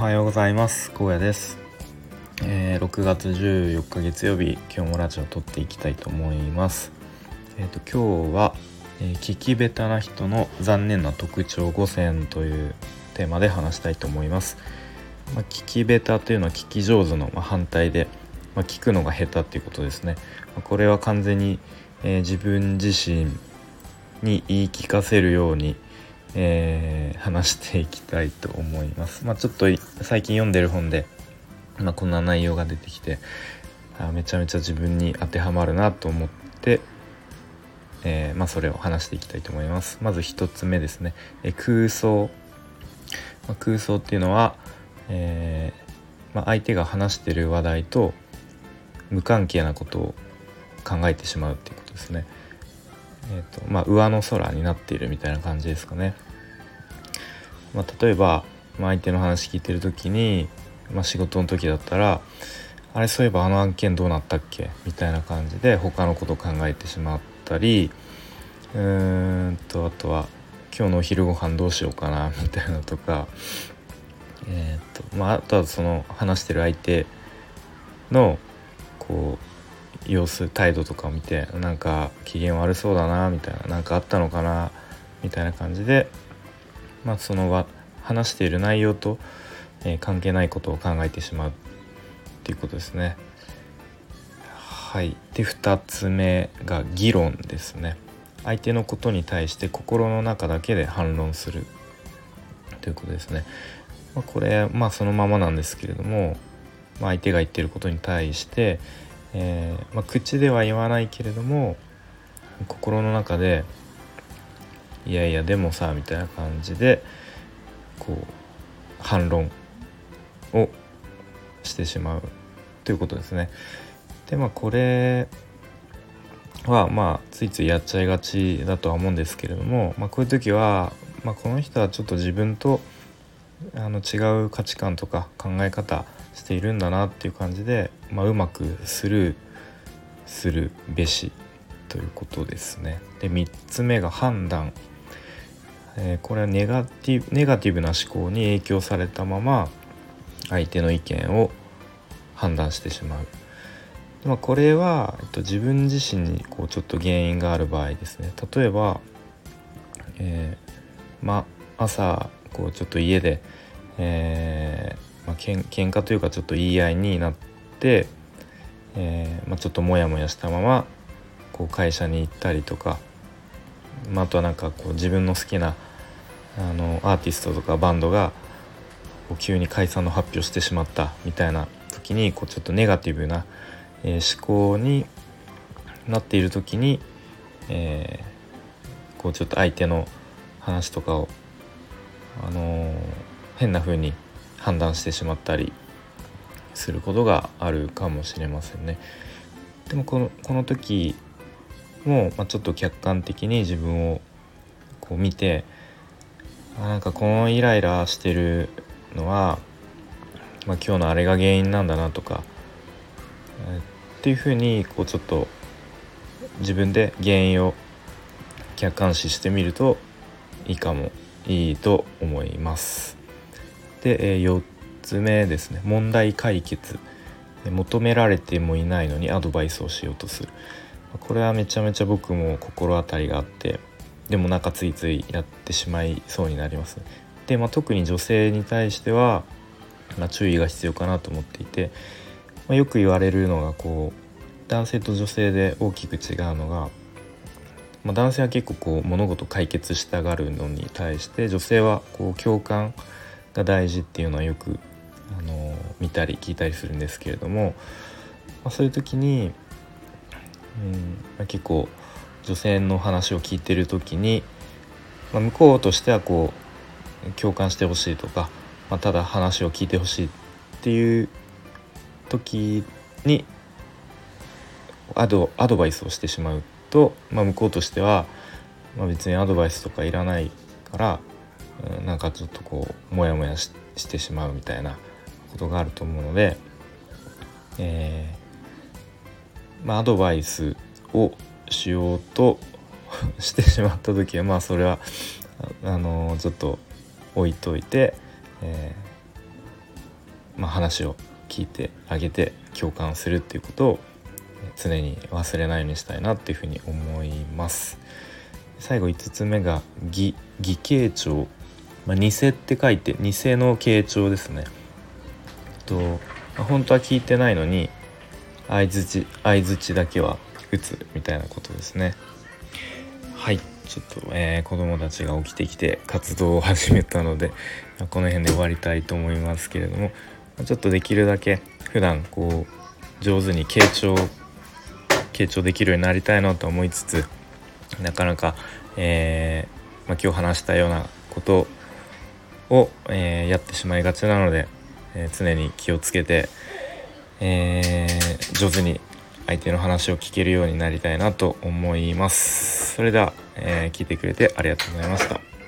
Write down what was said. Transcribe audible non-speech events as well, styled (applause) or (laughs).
はようございます。高野です、えー、6月14日月曜日今日もラジオを撮っていきたいと思います。えっ、ー、と今日は、えー、聞き下手な人の残念な特徴5選というテーマで話したいと思います。まあ、聞き下手というのは聞き上手の、ま、反対で、まあ、聞くのが下手っていうことですね、まこれは完全に、え自分自身に言い聞かせるようにえー、話していきたいと思います。まあ、ちょっと最近読んでる本で、まあ、こんな内容が出てきてあめちゃめちゃ自分に当てはまるなと思って、えー、まあ、それを話していきたいと思います。まず1つ目ですね、え空想、まあ、空想っていうのは、えー、ま相手が話してる話題と無関係なことを考えてしまうっていうことですね。えーとまあ、上の空になっているみたいな感じですかね。まあ、例えば、まあ、相手の話聞いてる時に、まあ、仕事の時だったら「あれそういえばあの案件どうなったっけ?」みたいな感じで他のことを考えてしまったりうーんとあとは「今日のお昼ご飯どうしようかな」みたいなとか、えーとまあ、あとはその話してる相手のこう様子態度とかを見てなんか機嫌悪そうだなみたいな何かあったのかなみたいな感じでまあその話している内容と、えー、関係ないことを考えてしまうっていうことですね。はい、で2つ目が議論ですね。相手のことに対して心の中だけで反論するということですね。まあ、これまあそのままなんですけれども、まあ、相手が言ってることに対して、えー、まあ、口では言わないけれども心の中で「いやいやでもさ」みたいな感じでこう反論をしてしまうということですね。でまあこれはまあついついやっちゃいがちだとは思うんですけれども、まあ、こういう時は、まあ、この人はちょっと自分とあの違う価値観とか考え方しているんだなっていう感じで、まあ、うまくスルーするべしということですね。で3つ目が判断、えー、これはネガティブネガティブな思考に影響されたまま相手の意見を判断してしまう。まあ、これは、えっと、自分自身にこうちょっと原因がある場合ですね例えば、えー、まあ朝こうちょっと家で、えーまあ、けん喧嘩というかちょっと言い合いになって、えーまあ、ちょっとモヤモヤしたままこう会社に行ったりとか、まあ、あとはなんかこう自分の好きなあのアーティストとかバンドがこう急に解散の発表してしまったみたいな時にこうちょっとネガティブな、えー、思考になっている時に、えー、こうちょっと相手の話とかを、あのー、変な風に判断してしまったりすることがあるかもしれませんね。でもこのこの時も、ま、ちょっと客観的に自分をこう見てあなんかこのイライラしてるのは、まあ、今日のあれが原因なんだなとか、え、っていうふうにこうちょっと自分で原因を客観視してみるといいかもいいと思います。で、え、4つ目ですね。問題解決。求められてもいないのにアドバイスをしようとする。これはめちゃめちゃ僕も心当たりがあってでもなんかついついやってしまいそうになります。で、まあ、特に女性に対しては、まあ、注意が必要かなと思っていて、まあ、よく言われるのがこう男性と女性で大きく違うのが、ま、男性は結構こう物事解決したがるのに対して女性はこう共感が大事っていうのはよくあの見たり聞いたりするんですけれども、まあ、そういう時に、うんまあ、結構女性の話を聞いてる時に、まあ、向こうとしてはこう共感してほしいとか、まあ、ただ話を聞いてほしいっていう時にアドアドバイスをしてしまうと、まあ、向こうとしては、まあ、別にアドバイスとかいらないからなんかちょっとこうモヤモヤしてしまうみたいなことがあると思うので、えー、まあ、アドバイスをしようと (laughs) してしまった時はまあそれはあのちょっと置いといて、えまあ、話を聞いてあげて共感するっていうことを常に忘れないようにしたいなっていうふうに思います。最後5つ目が義義慶長、まあ、偽って書いて偽の慶長ですね。と、まあ、本当は聞いてないのに相づち相づちだけは打つみたいなことですね。はい。ちょっと、えー、子供たちが起きてきて活動を始めたのでこの辺で終わりたいと思いますけれどもちょっとできるだけ普段こう上手に傾聴傾聴できるようになりたいなと思いつつなかなか、えー、まあ、今日話したようなことを、えー、やってしまいがちなので、えー、常に気をつけて、え上手に相手の話を聞けるようになりたいなと思います。それでは、え聞いてくれてありがとうございました。